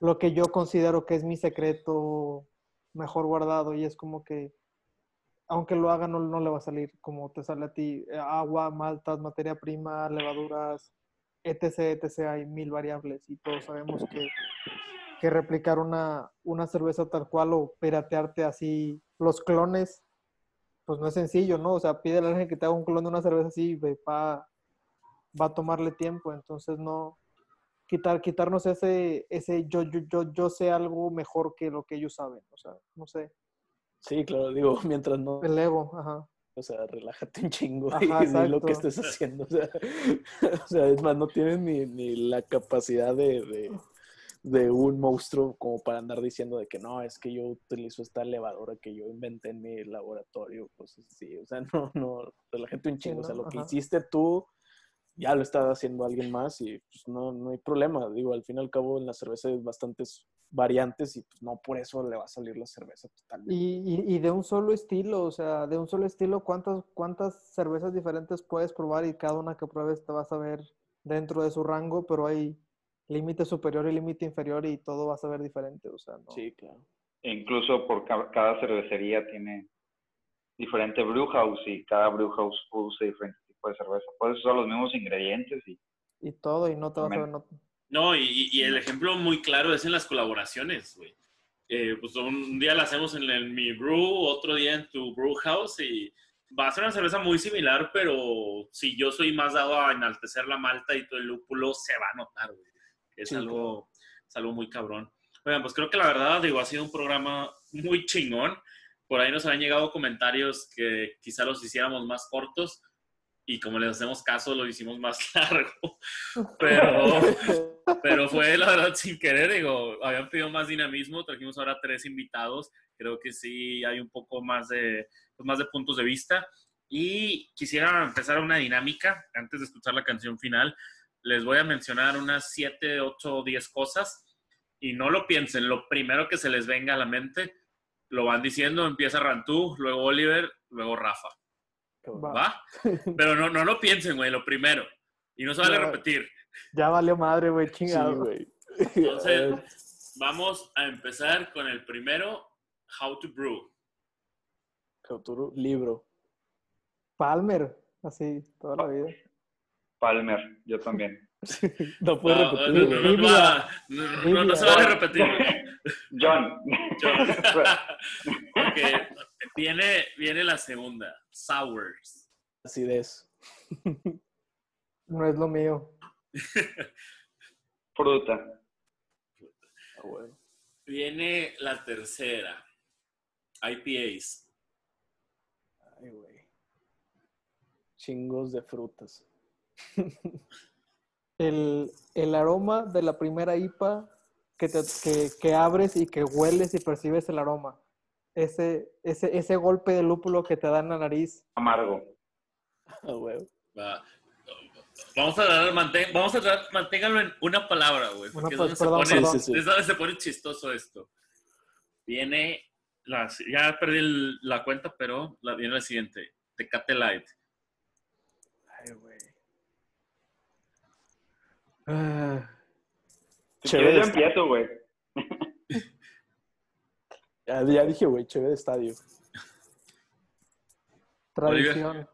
lo que yo considero que es mi secreto mejor guardado y es como que aunque lo haga no, no le va a salir como te sale a ti eh, agua, maltas, materia prima, levaduras, etc, etc, hay mil variables y todos sabemos que, que replicar una, una cerveza tal cual o piratearte así los clones pues no es sencillo, ¿no? O sea, pídele a alguien que te haga un clon de una cerveza así, va, va a tomarle tiempo, entonces no quitar quitarnos ese ese yo yo yo yo sé algo mejor que lo que ellos saben, o sea, no sé, Sí, claro, digo, mientras no, el ego, ajá. O sea, relájate un chingo Ajá, y di lo que estés haciendo. O sea, o sea, es más, no tienes ni, ni la capacidad de, de, de un monstruo como para andar diciendo de que no, es que yo utilizo esta levadura que yo inventé en mi laboratorio. Pues sí, o sea, no, no, relájate un Sí, chingo. O sea, lo que hiciste tú ya lo está haciendo alguien más y pues no, no hay problema. Digo, al fin y al cabo en la cerveza hay bastantes variantes y pues no por eso le va a salir la cerveza totalmente. Y, y, y de un solo estilo, o sea, de un solo estilo, ¿cuántas, ¿cuántas cervezas diferentes puedes probar? Y cada una que pruebes te vas a ver dentro de su rango, pero hay límite superior y límite inferior y todo va a saber diferente, o sea, no. Sí, claro. E incluso por ca- cada cervecería tiene diferente brew house y cada brew house produce diferente tipo de cerveza. Puedes usar los mismos ingredientes y Y todo, y no te vas a ver, no- No, y, y el ejemplo muy claro es en las colaboraciones, güey. Eh, pues un, día la hacemos en, el, mi brew, otro día en tu brew house y va a ser una cerveza muy similar, pero si yo soy más dado a enaltecer la malta y todo el lúpulo, se va a notar, güey. Es, Sí, algo, es algo muy cabrón. Oigan, pues creo que la verdad, digo, ha sido un programa muy chingón. Por ahí nos han llegado comentarios que quizá los hiciéramos más cortos y como les hacemos caso, lo hicimos más largo. Pero, pero fue la verdad sin querer, digo, habían pedido más dinamismo, trajimos ahora tres invitados, creo que sí hay un poco más de, pues, más de puntos de vista. Y quisiera empezar una dinámica antes de escuchar la canción final. Les voy a mencionar unas 7, 8, 10 cosas y no lo piensen, lo primero que se les venga a la mente, lo van diciendo, empieza Rantú, luego Oliver, luego Rafa. Va. ¿Va? Pero no, no lo piensen, güey, lo primero. Y no se vale Ya. repetir. Ya valió madre, güey, Sí, chingado. güey. Entonces, vamos a empezar con el primero, How to Brew. Cauturo, libro. Palmer, así, toda la vida. Palmer, yo también. No puedes No, repetir. no, no, no, Biblia. no, no, Biblia. no se vale repetir. John. Ok, viene, viene la segunda, Sours. Acidez. No es lo mío. Fruta. Ah, güey. Viene la tercera, IPAs. Ay, güey. Chingos de frutas. El, el aroma de la primera IPA que, te- que, que abres y que hueles y percibes el aroma. Ese, ese, ese golpe de lúpulo que te da en la nariz. Amargo. Va. Vamos a dar, mantén- vamos a dar, manténganlo en una palabra, güey. Una Porque es pa- donde se perdón, pone, perdón. Sí, sí, sí. es donde se pone chistoso esto. Viene, la, ya perdí el- la cuenta, pero la, viene la siguiente. Tecate Light. Ay, güey. Ah, Si Chévere quieres, yo empiezo, güey. Ya, ya dije, güey, chévere de estadio. Tradición.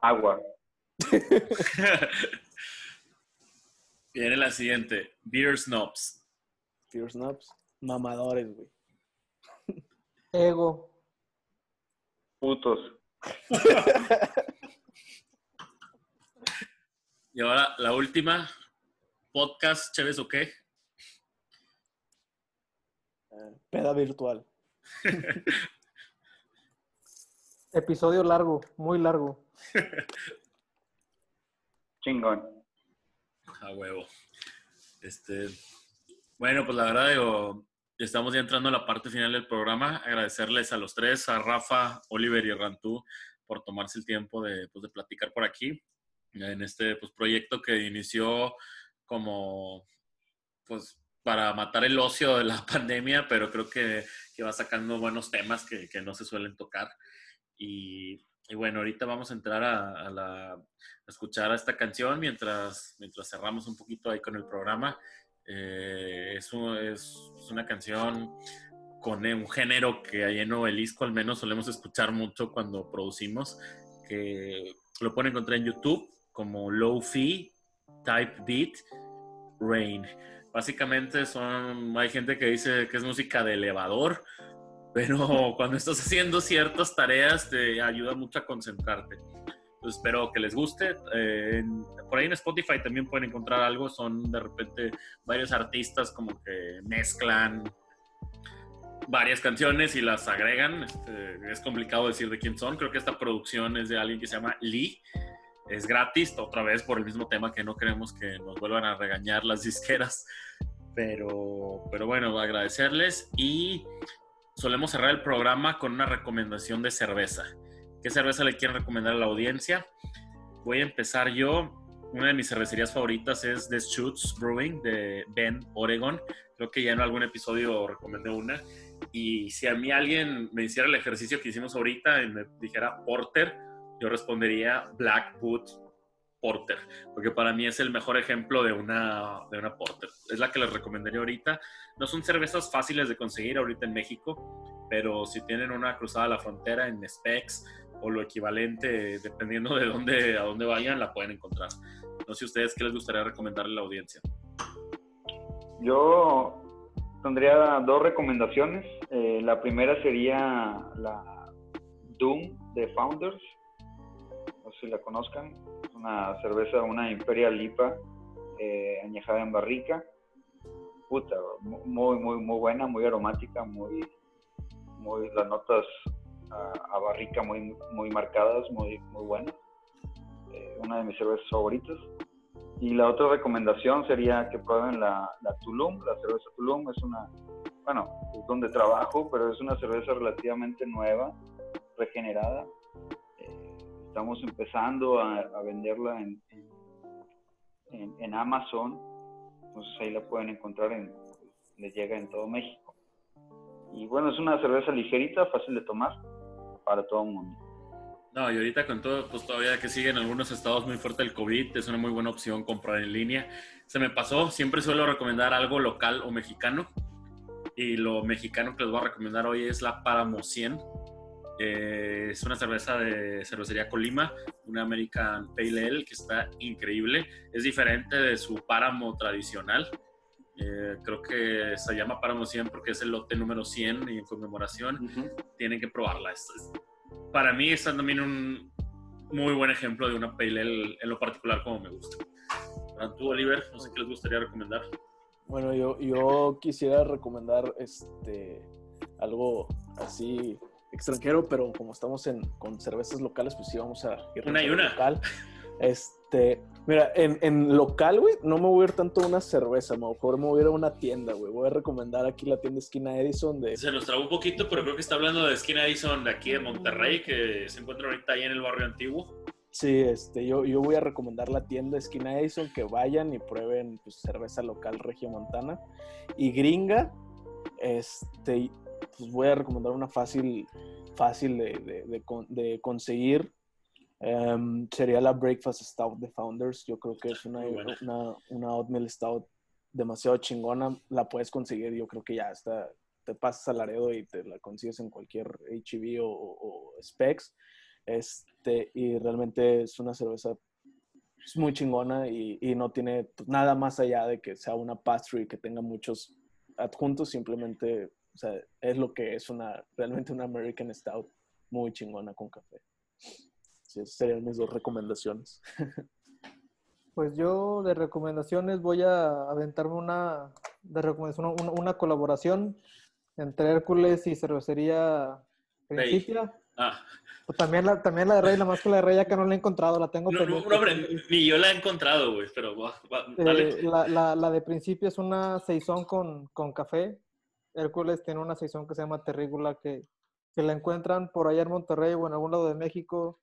Agua. viene la siguiente. Beer Snobs. Fear Snaps. Mamadores, güey. Ego. Putos. Y ahora la última. Podcast, Chévez o qué? Peda virtual. Episodio largo, muy largo. Chingón. A huevo. Este, bueno, pues la verdad digo, estamos ya entrando a la parte final del programa. Agradecerles a los tres, a Rafa, Oliver y Rantú, por tomarse el tiempo de, pues, de platicar por aquí en este pues, proyecto que inició como pues para matar el ocio de la pandemia, pero creo que, que va sacando buenos temas que, que, no se suelen tocar. Y, y bueno, ahorita vamos a entrar a, a, la, a, escuchar esta canción mientras, mientras cerramos un poquito ahí con el programa. Eh, es, un, es, una canción con un género que ahí en Novelisco al menos solemos escuchar mucho cuando producimos, que lo pueden encontrar en YouTube como Low Fee, Type Beat, Rain. Básicamente son, hay gente que dice que es música de elevador, pero cuando estás haciendo ciertas tareas te ayuda mucho a concentrarte. Entonces espero que les guste. Eh, por ahí en Spotify también pueden encontrar algo. Son de repente varios artistas como que mezclan varias canciones y las agregan. Este, es complicado decir de quién son. Creo que esta producción es de alguien que se llama Lee. Es gratis, otra vez por el mismo tema que no queremos que nos vuelvan a regañar las disqueras. Pero, pero bueno, agradecerles y solemos cerrar el programa con una recomendación de cerveza. ¿Qué cerveza le quieren recomendar a la audiencia? Voy a empezar yo. Una de mis cervecerías favoritas es The Shoots Brewing de Bend, Oregon. Creo que ya en algún episodio recomendé una. Y si a mí alguien me hiciera el ejercicio que hicimos ahorita y me dijera Porter, yo respondería Black Boot Porter, porque para mí es el mejor ejemplo de una, de una Porter. Es la que les recomendaría ahorita. No son cervezas fáciles de conseguir ahorita en México, pero si tienen una cruzada a la frontera en Specs o lo equivalente, dependiendo de dónde, a dónde vayan, la pueden encontrar. No sé ustedes qué les gustaría recomendarle a la audiencia. Yo tendría dos recomendaciones. Eh, la primera sería la Doom de Founders. No sé si la conozcan. Es una cerveza, una Imperial Lipa eh, añejada en barrica. Puta, muy, muy, muy buena, muy aromática, muy, muy las notas a, a, barrica muy, muy marcadas, muy, muy buenas. Eh, una de mis cervezas favoritas. Y la otra recomendación sería que prueben la, la, Tulum. La cerveza Tulum es una, bueno, es donde trabajo, pero es una cerveza relativamente nueva, regenerada. Estamos empezando a, a venderla en, en, en, Amazon, entonces ahí la pueden encontrar, en, les llega en todo México. Y bueno, es una cerveza ligerita, fácil de tomar para todo el mundo. No, y ahorita con todo, pues todavía que siguen algunos estados muy fuerte el COVID, es una muy buena opción comprar en línea. Se me pasó, siempre suelo recomendar algo local o mexicano. Y lo mexicano que les voy a recomendar hoy es la Páramo 100. Eh, es una cerveza de cervecería Colima, una American Pale Ale que está increíble. Es diferente de su páramo tradicional. Eh, creo que se llama Páramo 100 porque es el lote número 100 y en conmemoración. Uh -huh. Tienen que probarla. Es, es, para mí es también un muy buen ejemplo de una pale ale en lo particular como me gusta. Para tú, Oliver, no sé qué les gustaría recomendar. Bueno, yo, yo quisiera recomendar este algo así extranjero, pero como estamos en, con cervezas locales, pues sí vamos a ir una y una. Local. Este, mira, en, en local, güey, no me voy a ir tanto a una cerveza, mejor me voy a ir a una tienda, güey. Voy a recomendar aquí la tienda Esquina Edison de... Se nos trabó un poquito, pero creo que está hablando de Esquina Edison de aquí de Monterrey, que se encuentra ahorita ahí en el barrio antiguo. Sí, este, yo, yo voy a recomendar la tienda Esquina Edison, que vayan y prueben pues, cerveza local Regiomontana. Y gringa, este, pues voy a recomendar una fácil, fácil de, de, de, de conseguir Um, sería la Breakfast Stout de Founders. Yo creo que es una, bueno. una, una Oatmeal Stout demasiado chingona. La puedes conseguir, yo creo que ya está. Te pasas al Laredo y te la consigues en cualquier HEB o, o, Specs. Este, y realmente es una cerveza es muy chingona y, y no tiene pues, nada más allá de que sea una pastry que tenga muchos adjuntos. Simplemente, o sea, es lo que es una realmente una American Stout muy chingona con café. Sí, esas serían mis dos recomendaciones. Pues yo de recomendaciones voy a aventarme una, de recomendación, una, una colaboración entre Hércules y Cervecería Principia. Ah. Pues también, la, también la de Rey, la más que la de Rey acá no la he encontrado, la tengo no, no, no, ni yo la he encontrado, güey, pero va, va, eh, la, la, la, de Principia es una Saison con, con café, Hércules tiene una sección que se llama Terrícola que si la encuentran por allá en Monterrey o en algún lado de México,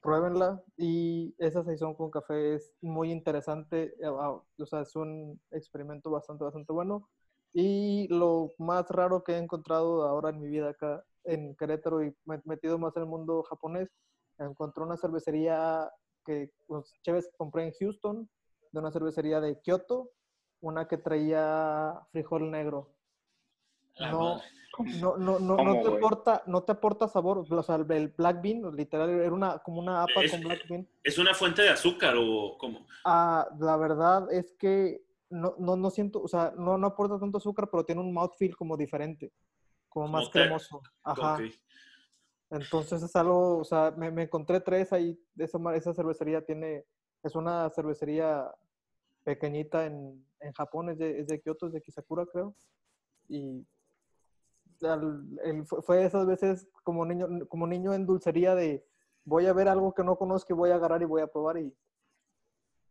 pruébenla. Y esa sección con café es muy interesante. eh, ah, O sea, es un experimento bastante, bastante bueno. Y lo más raro que he encontrado ahora en mi vida acá en Querétaro y me- metido más en el mundo japonés, encontré una cervecería que pues, chéves compré en Houston, de una cervecería de Kioto, una que traía frijol negro. No, no, no, no, ¿Cómo, no te aporta, no te aporta sabor, o sea, el black bean, literal, era una, como una apa Es- con black bean. ¿Es una fuente de azúcar o cómo? Ah, la verdad es que no, no, no siento, o sea, no, no aporta tanto azúcar, pero tiene un mouthfeel como diferente, como Como más te- cremoso. Ajá. Entonces es algo, o sea, me, me encontré tres ahí, de esa, esa cervecería tiene, es una cervecería pequeñita en, en Japón, es de, es de Kioto, es de Kisakura creo, y al- el- fue, esas veces como niño, como niño en dulcería de voy a ver algo que no conozco y voy a agarrar y voy a probar y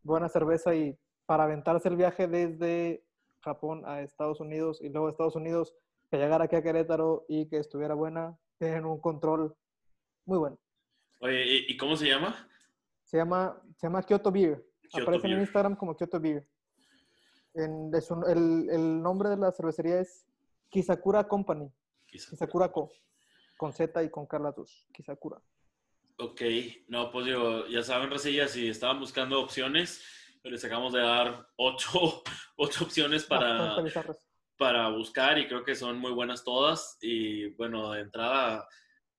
buena cerveza y para aventarse el viaje desde Japón a Estados Unidos y luego a Estados Unidos que llegara aquí a Querétaro y que estuviera buena, tienen un control muy bueno. Oye, ¿y, cómo se llama? Se llama, se llama Kyoto Beer. Kyoto Aparece en. Instagram como Kyoto Beer. En- es un- el, el nombre de la cervecería es Kisakura Company. Quizá. Kisakura Co. Con Z y con Carla 2. Kisakura. Ok, no, pues digo, ya saben, Racilla, si estaban buscando opciones, les acabamos de dar ocho, ocho opciones para, bizarras. para buscar y creo que son muy buenas todas. Y bueno, de entrada,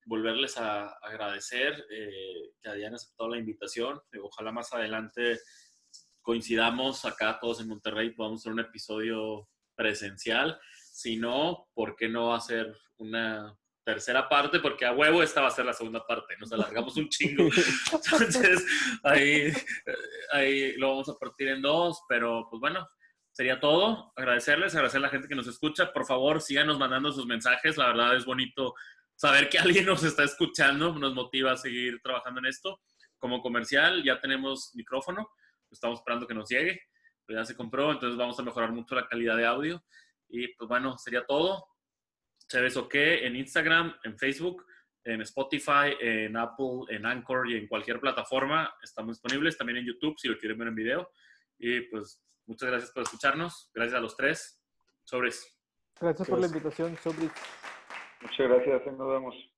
volverles a agradecer eh, que hayan aceptado la invitación. Ojalá más adelante coincidamos acá todos en Monterrey y podamos hacer un episodio presencial. Si no, ¿por qué no hacer una tercera parte? Porque a huevo esta va a ser la segunda parte. Nos alargamos un chingo. Entonces, ahí, ahí lo vamos a partir en dos, pero pues bueno, sería todo. Agradecerles, agradecer a la gente que nos escucha. Por favor, síganos mandando sus mensajes. La verdad es bonito saber que alguien nos está escuchando, nos motiva a seguir trabajando en esto. Como comercial, ya tenemos micrófono, estamos esperando que nos llegue, pero ya se compró, entonces vamos a mejorar mucho la calidad de audio. Y pues bueno, sería todo. Chévez o qué en Instagram, en Facebook, en Spotify, en Apple, en Anchor y en cualquier plataforma. Estamos disponibles también en YouTube si lo quieren ver en video. Y pues muchas gracias por escucharnos. Gracias a los tres. Sobres. Gracias por la Gracias. invitación, Sobri. Muchas gracias, ahí nos vemos.